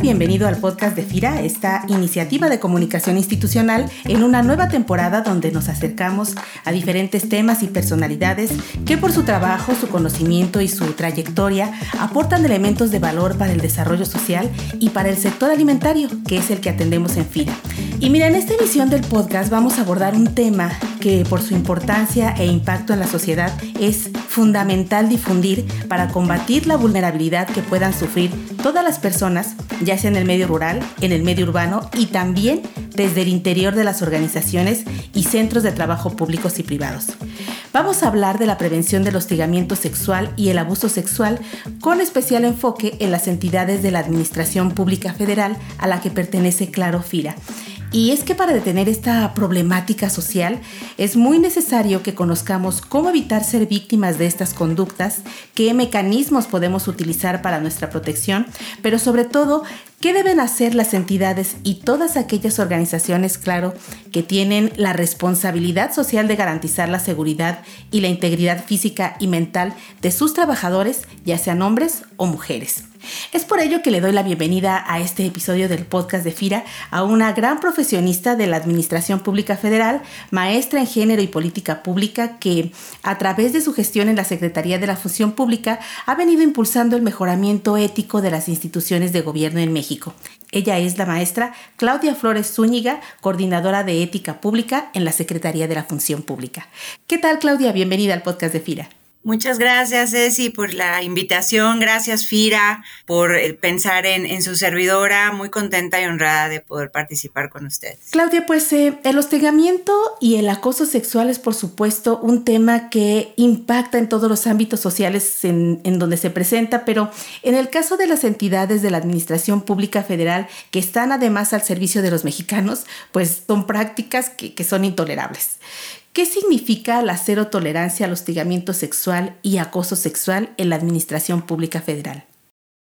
Bienvenido al podcast de FIRA, esta iniciativa de comunicación institucional en una nueva temporada donde nos acercamos a diferentes temas y personalidades que por su trabajo, su conocimiento y su trayectoria aportan elementos de valor para el desarrollo social y para el sector alimentario, que es el que atendemos en FIRA. Y mira, en esta emisión del podcast vamos a abordar un tema que por su importancia e impacto en la sociedad es fundamental difundir para combatir la vulnerabilidad que puedan sufrir todas las personas, ya sea en el medio rural, en el medio urbano y también desde el interior de las organizaciones y centros de trabajo públicos y privados. Vamos a hablar de la prevención del hostigamiento sexual y el abuso sexual con especial enfoque en las entidades de la Administración Pública Federal a la que pertenece Claro Fira y es que para detener esta problemática social es muy necesario que conozcamos cómo evitar ser víctimas de estas conductas, qué mecanismos podemos utilizar para nuestra protección, pero sobre todo ¿Qué deben hacer las entidades y todas aquellas organizaciones, claro, que tienen la responsabilidad social de garantizar la seguridad y la integridad física y mental de sus trabajadores, ya sean hombres o mujeres? Es por ello que le doy la bienvenida a este episodio del podcast de FIRA a una gran profesionista de la Administración Pública Federal, maestra en género y política pública, que a través de su gestión en la Secretaría de la Función Pública ha venido impulsando el mejoramiento ético de las instituciones de gobierno en México. Ella es la maestra Claudia Flores Zúñiga, coordinadora de ética pública en la Secretaría de la Función Pública. ¿Qué tal, Claudia? Bienvenida al podcast de FIRA. Muchas gracias, Ceci, por la invitación. Gracias, Fira, por pensar en, su servidora. Muy contenta y honrada de poder participar con ustedes. Claudia, pues eh, el hostigamiento y el acoso sexual es, por supuesto, un tema que impacta en todos los ámbitos sociales en, donde se presenta, pero en el caso de las entidades de la Administración Pública Federal que están además al servicio de los mexicanos, pues son prácticas que son intolerables. ¿Qué significa la cero tolerancia al hostigamiento sexual y acoso sexual en la Administración Pública Federal?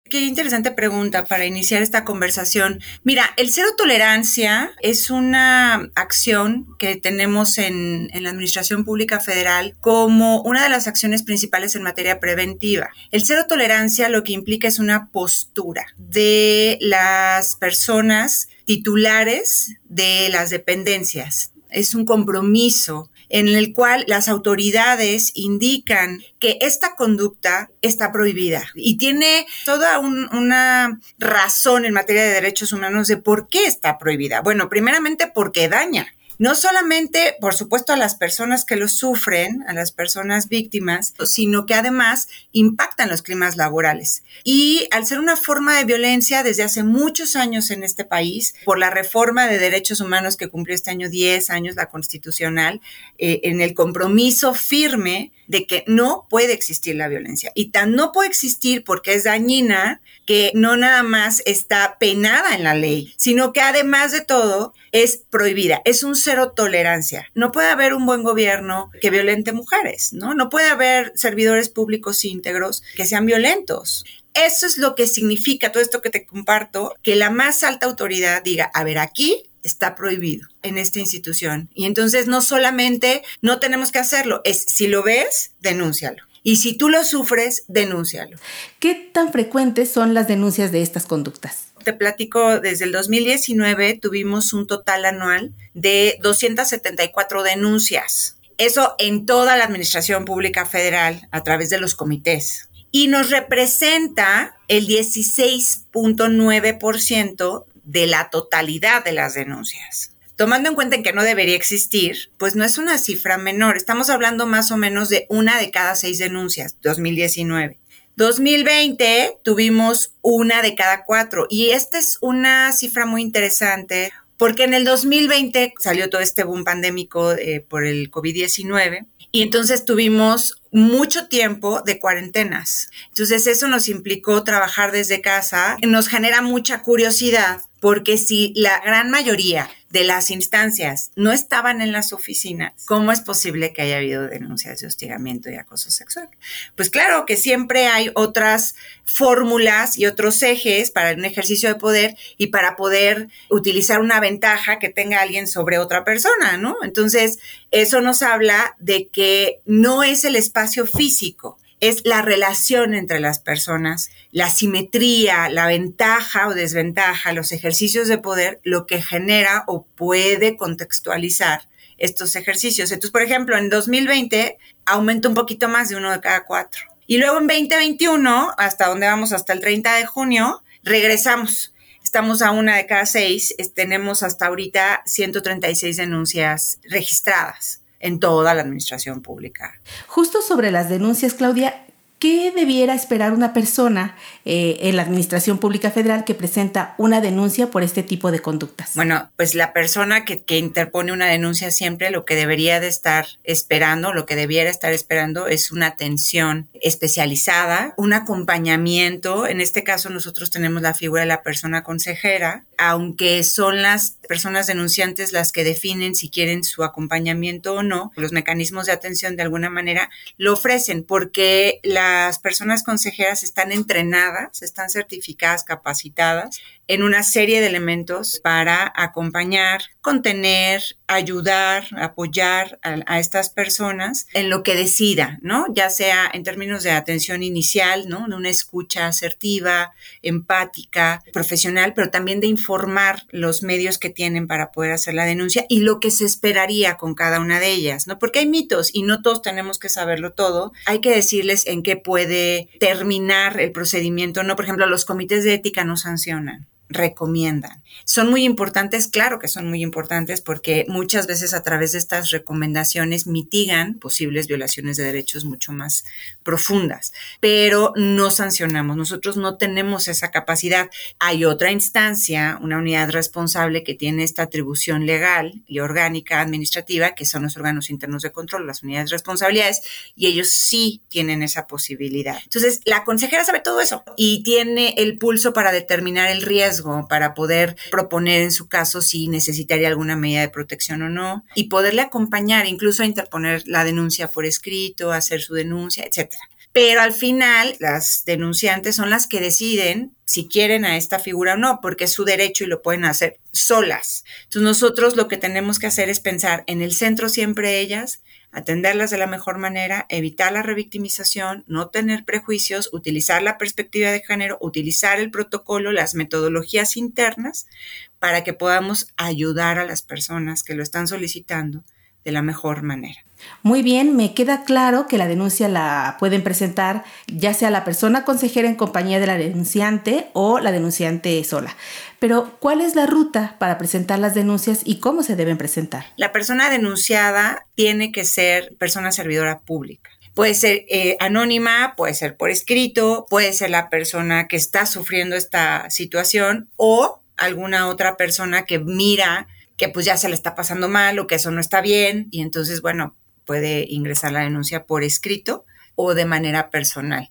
Qué interesante pregunta para iniciar esta conversación. Mira, el cero tolerancia es una acción que tenemos en, en, la Administración Pública Federal como una de las acciones principales en materia preventiva. El cero tolerancia lo que implica es una postura de las personas titulares de las dependencias es un compromiso en el cual las autoridades indican que esta conducta está prohibida y tiene toda una razón en materia de derechos humanos de por qué está prohibida. Bueno, primeramente porque daña no solamente, por supuesto, a las personas que lo sufren, a las personas víctimas, sino que además impactan los climas laborales. Y al ser una forma de violencia desde hace muchos años en este país, por la reforma de derechos humanos que cumplió este año 10 años, la constitucional, eh, en el compromiso firme de que no puede existir la violencia. Y tan no puede existir porque es dañina que no nada más está penada en la ley, sino que además de todo es prohibida. Es un cero tolerancia. No puede haber un buen gobierno que violente mujeres, ¿no? No puede haber servidores públicos íntegros que sean violentos. Eso es lo que significa todo esto que te comparto, que la más alta autoridad diga, a ver, aquí está prohibido en esta institución. Y entonces no solamente no tenemos que hacerlo, es si lo ves, denúncialo. Y si tú lo sufres, denúncialo. ¿Qué tan frecuentes son las denuncias de estas conductas? Te platico, desde el 2019 tuvimos un total anual de 274 denuncias. Eso en toda la Administración Pública Federal a través de los comités. Y nos representa el 16.9% de la totalidad de las denuncias. Tomando en cuenta que no debería existir, pues no es una cifra menor. Estamos hablando más o menos de una de cada seis denuncias, 2019. 2020 tuvimos una de cada cuatro y esta es una cifra muy interesante porque en el 2020 salió todo este boom pandémico eh, por el COVID-19 y entonces tuvimos mucho tiempo de cuarentenas. Entonces eso nos implicó trabajar desde casa. Nos genera mucha curiosidad porque si la gran mayoría de las instancias no estaban en las oficinas, ¿cómo es posible que haya habido denuncias de hostigamiento y acoso sexual? Pues claro que siempre hay otras fórmulas y otros ejes para un ejercicio de poder y para poder utilizar una ventaja que tenga alguien sobre otra persona, ¿no? Entonces, eso nos habla de que no es el espacio físico, es la relación entre las personas, la simetría, la ventaja o desventaja, los ejercicios de poder, lo que genera o puede contextualizar estos ejercicios. Entonces, por ejemplo, en 2020 aumenta un poquito más de uno de cada cuatro. Y luego en 2021, hasta donde vamos, hasta el 30 de junio, regresamos. Estamos a una de cada seis, tenemos hasta ahorita 136 denuncias registradas en toda la administración pública. Justo sobre las denuncias, Claudia, ¿Qué debiera esperar una persona eh, en la Administración Pública Federal que presenta una denuncia por este tipo de conductas? Bueno, pues la persona que, que, interpone una denuncia siempre lo que debería de estar esperando, lo que debiera estar esperando es una atención especializada, un acompañamiento. En este caso nosotros tenemos la figura de la persona consejera, aunque son las personas denunciantes las que definen si quieren su acompañamiento o no, los mecanismos de atención de alguna manera lo ofrecen porque las personas consejeras están entrenadas, están certificadas, capacitadas en una serie de elementos para acompañar, contener, ayudar, apoyar a, estas personas en lo que decida, ¿no? Ya sea en términos de atención inicial, ¿no? De una escucha asertiva, empática, profesional, pero también de informar los medios que tienen para poder hacer la denuncia y lo que se esperaría con cada una de ellas, ¿no? Porque hay mitos y no todos tenemos que saberlo todo. Hay que decirles en qué puede terminar el procedimiento, ¿no? Por ejemplo, los comités de ética no sancionan recomiendan. Son muy importantes, claro que son muy importantes porque muchas veces a través de estas recomendaciones mitigan posibles violaciones de derechos mucho más profundas, pero no sancionamos, nosotros no tenemos esa capacidad. Hay otra instancia, una unidad responsable que tiene esta atribución legal y orgánica administrativa, que son los órganos internos de control, las unidades de responsabilidades, y ellos sí tienen esa posibilidad. Entonces, la consejera sabe todo eso y tiene el pulso para determinar el riesgo para poder proponer en su caso si necesitaría alguna medida de protección o no y poderle acompañar, incluso a interponer la denuncia por escrito, hacer su denuncia, etcétera. Pero al final, las denunciantes son las que deciden si quieren a esta figura o no, porque es su derecho y lo pueden hacer solas. Entonces nosotros lo que tenemos que hacer es pensar en el centro siempre ellas atenderlas de la mejor manera, evitar la revictimización, no tener prejuicios, utilizar la perspectiva de género, utilizar el protocolo, las metodologías internas para que podamos ayudar a las personas que lo están solicitando de la mejor manera. Muy bien, me queda claro que la denuncia la pueden presentar ya sea la persona consejera en compañía de la denunciante o la denunciante sola. Pero, ¿cuál es la ruta para presentar las denuncias y cómo se deben presentar? La persona denunciada tiene que ser persona servidora pública. Puede ser eh, anónima, puede ser por escrito, puede ser la persona que está sufriendo esta situación o alguna otra persona que mira que pues ya se le está pasando mal o que eso no está bien y entonces, bueno, puede ingresar la denuncia por escrito o de manera personal.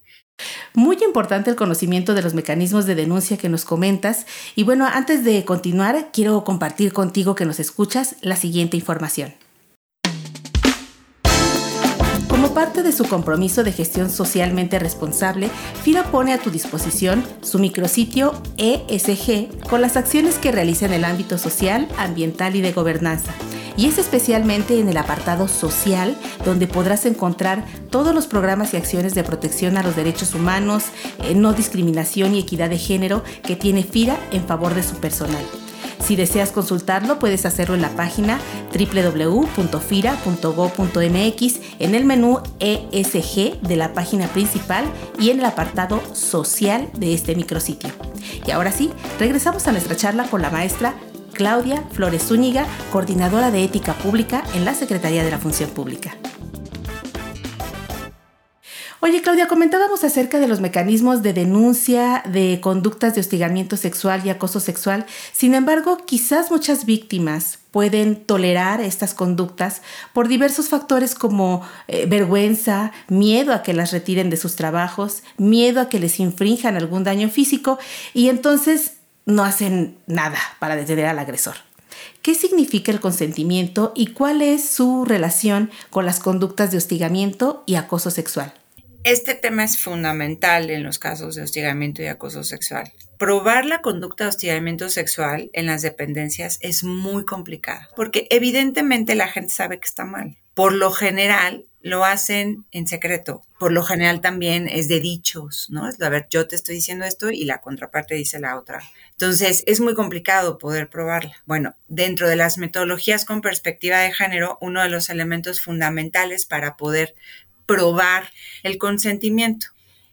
Muy importante el conocimiento de los mecanismos de denuncia que nos comentas. Y bueno, antes de continuar, quiero compartir contigo que nos escuchas la siguiente información. Parte de su compromiso de gestión socialmente responsable, FIRA pone a tu disposición su micrositio ESG con las acciones que realiza en el ámbito social, ambiental y de gobernanza y es especialmente en el apartado social donde podrás encontrar todos los programas y acciones de protección a los derechos humanos, eh, no discriminación y equidad de género que tiene FIRA en favor de su personal. Si deseas consultarlo, puedes hacerlo en la página www.fira.go.mx en el menú ESG de la página principal y en el apartado social de este micrositio. Y ahora sí, regresamos a nuestra charla con la maestra Claudia Flores Zúñiga, coordinadora de ética pública en la Secretaría de la Función Pública. Oye, Claudia, comentábamos acerca de los mecanismos de denuncia de conductas de hostigamiento sexual y acoso sexual. Sin embargo, quizás muchas víctimas pueden tolerar estas conductas por diversos factores como eh, vergüenza, miedo a que las retiren de sus trabajos, miedo a que les infrinjan algún daño físico y entonces no hacen nada para detener al agresor. ¿Qué significa el consentimiento y cuál es su relación con las conductas de hostigamiento y acoso sexual? Este tema es fundamental en los casos de hostigamiento y acoso sexual. Probar la conducta de hostigamiento sexual en las dependencias es muy complicada, porque evidentemente la gente sabe que está mal. Por lo general, lo hacen en secreto. Por lo general también es de dichos, ¿no? Es, a ver, yo te estoy diciendo esto y la contraparte dice la otra. Entonces, es muy complicado poder probarla. Bueno, dentro de las metodologías con perspectiva de género, uno de los elementos fundamentales para poder probar el consentimiento.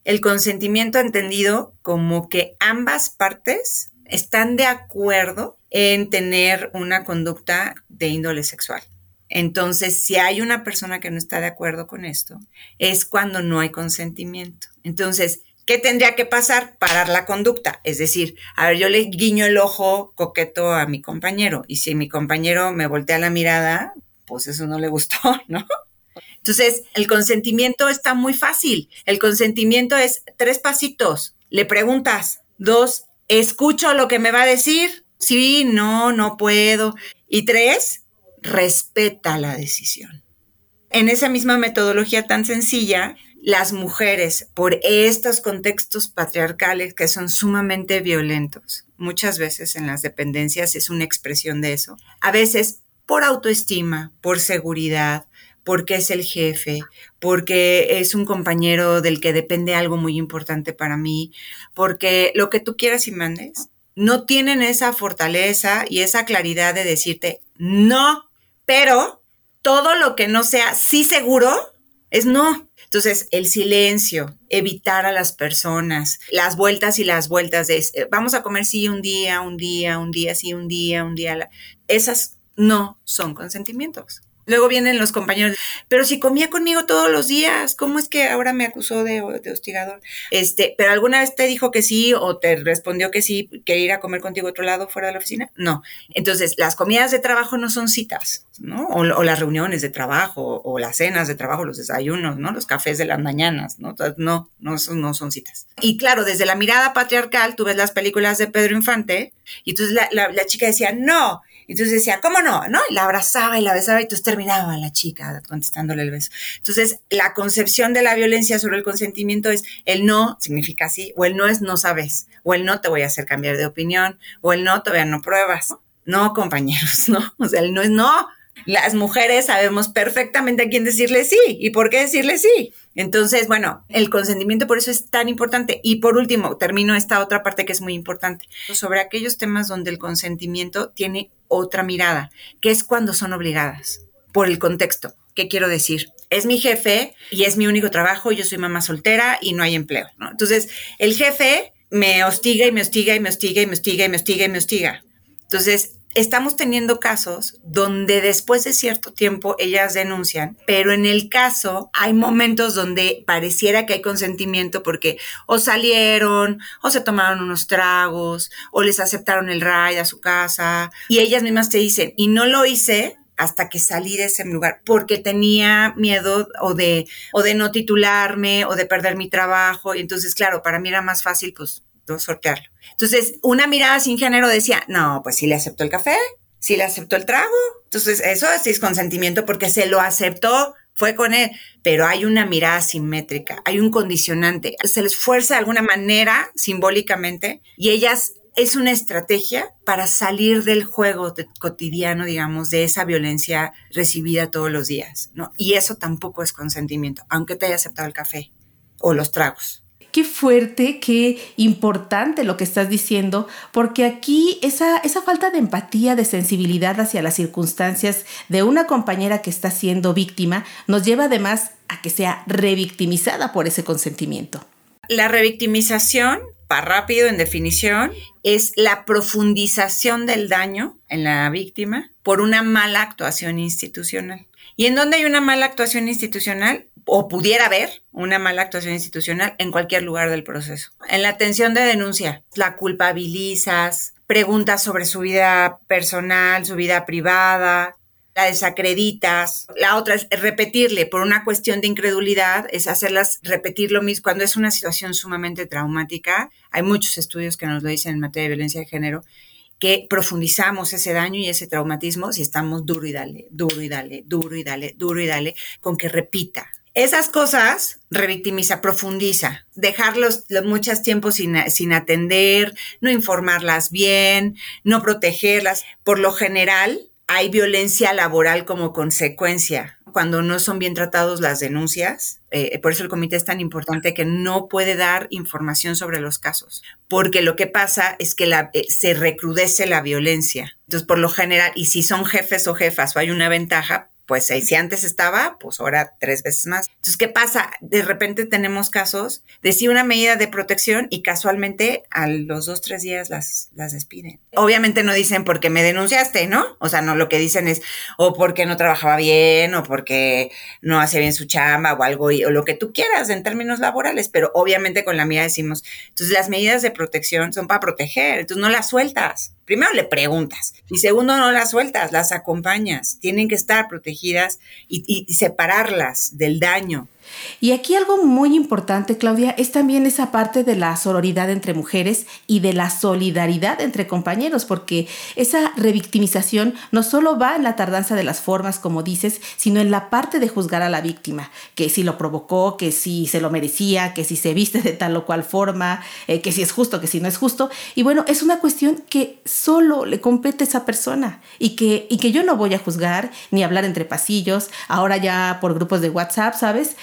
El consentimiento entendido como que ambas partes están de acuerdo en tener una conducta de índole sexual. Entonces, si hay una persona que no está de acuerdo con esto, es cuando no hay consentimiento. Entonces, ¿qué tendría que pasar? Parar la conducta. Es decir, a ver, yo le guiño el ojo coqueto a mi compañero y si mi compañero me voltea la mirada, pues eso no le gustó, ¿no? Entonces, el consentimiento está muy fácil. El consentimiento es tres pasitos. Le preguntas, dos, escucho lo que me va a decir. Sí, no, no puedo. Y tres, respeta la decisión. En esa misma metodología tan sencilla, las mujeres, por estos contextos patriarcales que son sumamente violentos, muchas veces en las dependencias es una expresión de eso, a veces por autoestima, por seguridad, porque es el jefe, porque es un compañero del que depende algo muy importante para mí, porque lo que tú quieras y mandes, no tienen esa fortaleza y esa claridad de decirte no, pero todo lo que no sea sí seguro es no. Entonces, el silencio, evitar a las personas, las vueltas y las vueltas de eh, vamos a comer sí un día, un día, un día, sí un día, un día. Esas no son consentimientos. Luego vienen los compañeros, pero si comía conmigo todos los días, ¿cómo es que ahora me acusó de, hostigador? Este, pero alguna vez te dijo que sí o te respondió que sí, que ir a comer contigo a otro lado fuera de la oficina? No. Entonces, las comidas de trabajo no son citas, ¿no? O, las reuniones de trabajo, o las cenas de trabajo, los desayunos, ¿no? Los cafés de las mañanas, ¿no? No, no, no son citas. Y claro, desde la mirada patriarcal, tú ves las películas de Pedro Infante, y entonces la, la chica decía, no, entonces decía, ¿cómo no? ¿No? Y la abrazaba y la besaba y entonces terminaba la chica contestándole el beso. Entonces, la concepción de la violencia sobre el consentimiento es el no significa sí, o el no es no sabes, o el no te voy a hacer cambiar de opinión, o el no todavía no pruebas. No, compañeros, no. O sea, el no es no. Las mujeres sabemos perfectamente a quién decirle sí y por qué decirle sí. Entonces, bueno, el consentimiento por eso es tan importante. Y por último, termino esta otra parte que es muy importante, sobre aquellos temas donde el consentimiento tiene otra mirada, que es cuando son obligadas por el contexto. ¿Qué quiero decir? Es mi jefe y es mi único trabajo, yo soy mamá soltera y no hay empleo. Entonces, el jefe me hostiga y me hostiga y me hostiga y me hostiga y me hostiga y me hostiga. Entonces, estamos teniendo casos donde después de cierto tiempo ellas denuncian, pero en el caso hay momentos donde pareciera que hay consentimiento porque o salieron, o se tomaron unos tragos, o les aceptaron el ride a su casa, y ellas mismas te dicen, y no lo hice hasta que salí de ese lugar, porque tenía miedo o de, o de no titularme o de perder mi trabajo. Y entonces, claro, para mí era más fácil, pues, sortearlo. Entonces, una mirada sin género decía, no, pues sí le aceptó el café, sí le aceptó el trago. Entonces, eso es consentimiento porque se lo aceptó, fue con él. Pero hay una mirada simétrica, hay un condicionante. Se les fuerza de alguna manera, simbólicamente, y ellas es una estrategia para salir del juego cotidiano, digamos, de esa violencia recibida todos los días, ¿no? Y eso tampoco es consentimiento, aunque te haya aceptado el café o los tragos qué fuerte, qué importante lo que estás diciendo, porque aquí esa, esa falta de empatía, de sensibilidad hacia las circunstancias de una compañera que está siendo víctima, nos lleva además a que sea revictimizada por ese consentimiento. La revictimización, para rápido en definición, es la profundización del daño en la víctima por una mala actuación institucional. ¿Y en dónde hay una mala actuación institucional? o pudiera haber una mala actuación institucional en cualquier lugar del proceso. En la atención de denuncia, la culpabilizas, preguntas sobre su vida personal, su vida privada, la desacreditas. La otra es repetirle por una cuestión de incredulidad, es hacerlas repetir lo mismo cuando es una situación sumamente traumática. Hay muchos estudios que nos lo dicen en materia de violencia de género que profundizamos ese daño y ese traumatismo si estamos duro y dale, duro y dale, duro y dale, duro y dale, con que repita, esas cosas revictimiza, profundiza, dejarlos muchos tiempos sin, sin, atender, no informarlas bien, no protegerlas. Por lo general, hay violencia laboral como consecuencia cuando no son bien tratados las denuncias. Eh, por eso el comité es tan importante que no puede dar información sobre los casos, porque lo que pasa es que la, eh, se recrudece la violencia. Entonces, por lo general, y si son jefes o jefas o hay una ventaja, pues si antes estaba, pues ahora tres veces más. Entonces, ¿qué pasa? De repente tenemos casos de sí una medida de protección y casualmente a los dos, tres días las, las despiden. Obviamente no dicen porque me denunciaste, ¿no? O sea, no, lo que dicen es o porque no trabajaba bien o porque no hacía bien su chamba o algo, o lo que tú quieras en términos laborales, pero obviamente con la mía decimos, entonces las medidas de protección son para proteger, entonces no las sueltas primero le preguntas y segundo no las sueltas, las acompañas. Tienen que estar protegidas y, y separarlas del daño. Y aquí algo muy importante, Claudia, es también esa parte de la sororidad entre mujeres y de la solidaridad entre compañeros, porque esa revictimización no solo va en la tardanza de las formas, como dices, sino en la parte de juzgar a la víctima, que si lo provocó, que si se lo merecía, que si se viste de tal o cual forma, eh, que si es justo, que si no es justo. Y bueno, es una cuestión que solo le compete a esa persona y que, y que yo no voy a juzgar ni hablar entre pasillos, ahora ya por grupos de WhatsApp, ¿sabes?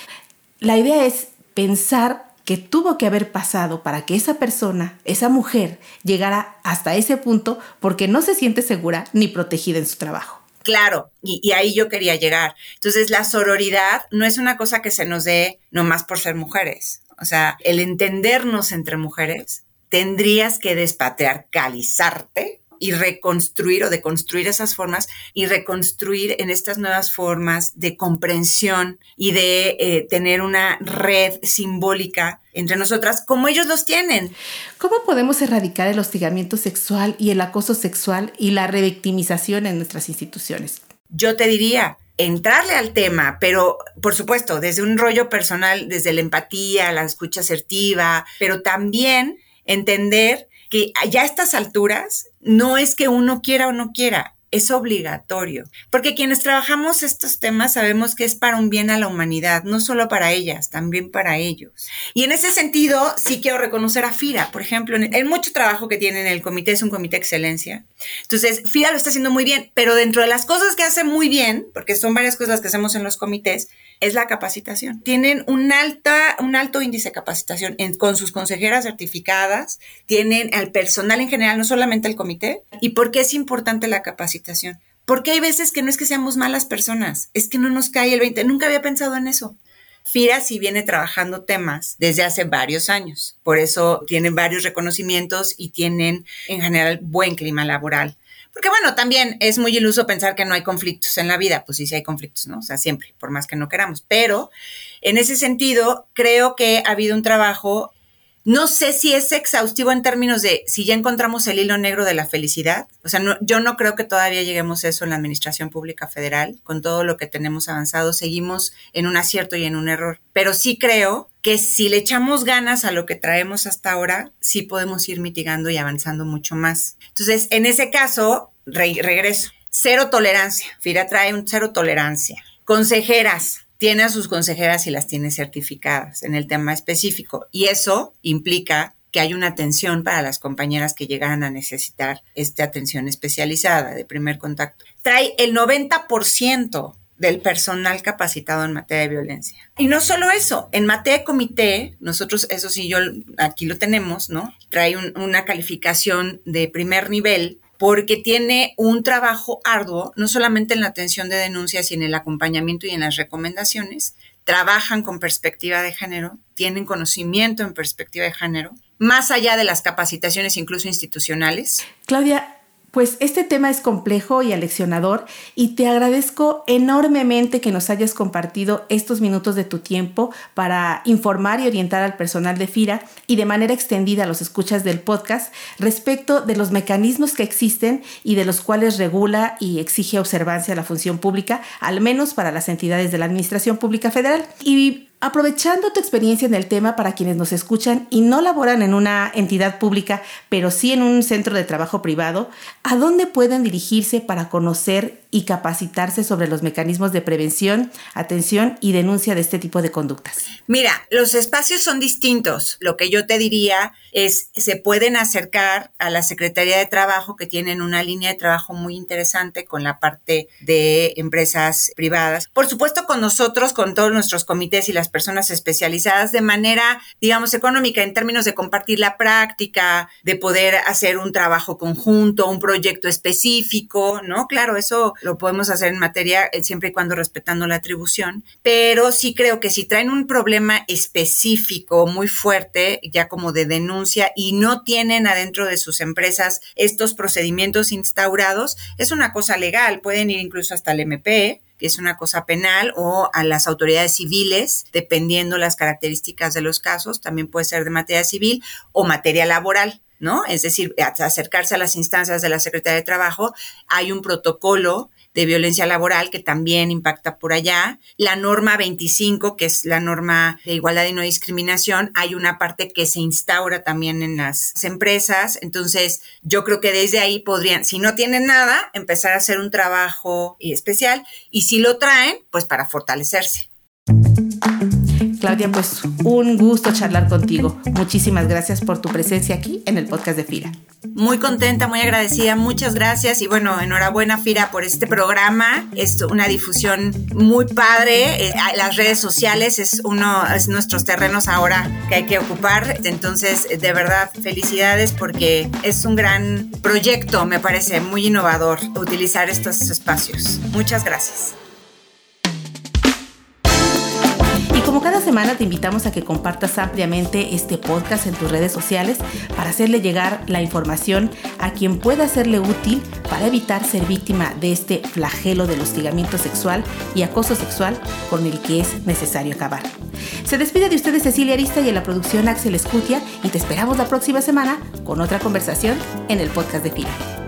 La idea es pensar que tuvo que haber pasado para que esa persona, esa mujer, llegara hasta ese punto porque no se siente segura ni protegida en su trabajo. Claro, y, ahí yo quería llegar. Entonces, la sororidad no es una cosa que se nos dé nomás por ser mujeres. O sea, el entendernos entre mujeres, tendrías que despatriarcalizarte y reconstruir o deconstruir esas formas y reconstruir en estas nuevas formas de comprensión y de eh, tener una red simbólica entre nosotras como ellos los tienen. ¿Cómo podemos erradicar el hostigamiento sexual y el acoso sexual y la revictimización en nuestras instituciones? Yo te diría, entrarle al tema, pero por supuesto, desde un rollo personal, desde la empatía, la escucha asertiva, pero también entender que ya a estas alturas no es que uno quiera o no quiera, es obligatorio, porque quienes trabajamos estos temas sabemos que es para un bien a la humanidad, no solo para ellas, también para ellos. Y en ese sentido, sí quiero reconocer a FIRA, por ejemplo, el mucho trabajo que tiene en el comité, es un comité de excelencia. Entonces, FIRA lo está haciendo muy bien, pero dentro de las cosas que hace muy bien, porque son varias cosas que hacemos en los comités, es la capacitación. Tienen un, alta, un alto índice de capacitación con sus consejeras certificadas, tienen al personal en general, no solamente el comité. ¿Y por qué es importante la capacitación? Porque hay veces que no es que seamos malas personas, es que no nos cae el 20. Nunca había pensado en eso. FIRA sí viene trabajando temas desde hace varios años. Por eso tienen varios reconocimientos y tienen en general buen clima laboral. Porque bueno, también es muy iluso pensar que no hay conflictos en la vida, pues sí, sí hay conflictos, ¿no? O sea, siempre, por más que no queramos. Pero en ese sentido, creo que ha habido un trabajo, no sé si es exhaustivo en términos de si ya encontramos el hilo negro de la felicidad. O sea, yo no creo que todavía lleguemos a eso en la Administración Pública Federal. Con todo lo que tenemos avanzado, seguimos en un acierto y en un error. Pero sí creo que si le echamos ganas a lo que traemos hasta ahora, sí podemos ir mitigando y avanzando mucho más. Entonces, en ese caso, regreso. Cero tolerancia. FIRA trae un cero tolerancia. Consejeras. Tiene a sus consejeras y las tiene certificadas en el tema específico. Y eso implica que hay una atención para las compañeras que llegaran a necesitar esta atención especializada de primer contacto. Trae el 90% del personal capacitado en materia de violencia. Y no solo eso, en materia de comité, nosotros, eso sí, yo aquí lo tenemos, ¿no? Trae una calificación de primer nivel porque tiene un trabajo arduo, no solamente en la atención de denuncias, sino en el acompañamiento y en las recomendaciones. Trabajan con perspectiva de género, tienen conocimiento en perspectiva de género, más allá de las capacitaciones incluso institucionales. Claudia, pues este tema es complejo y aleccionador y te agradezco enormemente que nos hayas compartido estos minutos de tu tiempo para informar y orientar al personal de FIRA y de manera extendida a los escuchas del podcast respecto de los mecanismos que existen y de los cuales regula y exige observancia la función pública, al menos para las entidades de la Administración Pública Federal. Y Aprovechando tu experiencia en el tema para quienes nos escuchan y no laboran en una entidad pública, pero sí en un centro de trabajo privado, ¿a dónde pueden dirigirse para conocer y capacitarse sobre los mecanismos de prevención, atención y denuncia de este tipo de conductas? Mira, los espacios son distintos. Lo que yo te diría es, se pueden acercar a la Secretaría de Trabajo, que tienen una línea de trabajo muy interesante con la parte de empresas privadas. Por supuesto, con nosotros, con todos nuestros comités y las personas especializadas de manera, digamos, económica en términos de compartir la práctica, de poder hacer un trabajo conjunto, un proyecto específico, ¿no? Claro, eso lo podemos hacer en materia eh, siempre y cuando respetando la atribución, pero sí creo que si traen un problema específico muy fuerte, ya como de denuncia, y no tienen adentro de sus empresas estos procedimientos instaurados, es una cosa legal, pueden ir incluso hasta el MP, que es una cosa penal, o a las autoridades civiles, dependiendo las características de los casos, también puede ser de materia civil o materia laboral. ¿no? Es decir, acercarse a las instancias de la Secretaría de Trabajo. Hay un protocolo de violencia laboral que también impacta por allá. La norma 25, que es la norma de igualdad y no discriminación, hay una parte que se instaura también en las empresas. Entonces, yo creo que desde ahí podrían, si no tienen nada, empezar a hacer un trabajo especial y si lo traen, pues para fortalecerse. Claudia, pues un gusto charlar contigo. Muchísimas gracias por tu presencia aquí en el podcast de FIRA. Muy contenta, muy agradecida, muchas gracias y bueno, enhorabuena FIRA por este programa. Es una difusión muy padre. Eh, las redes sociales es uno de nuestros terrenos ahora que hay que ocupar. Entonces, de verdad, felicidades porque es un gran proyecto, me parece muy innovador utilizar estos espacios. Muchas gracias. Como cada semana te invitamos a que compartas ampliamente este podcast en tus redes sociales para hacerle llegar la información a quien pueda serle útil para evitar ser víctima de este flagelo del hostigamiento sexual y acoso sexual con el que es necesario acabar. Se despide de ustedes Cecilia Arista y en la producción Axel Escutia y te esperamos la próxima semana con otra conversación en el podcast de FIRA.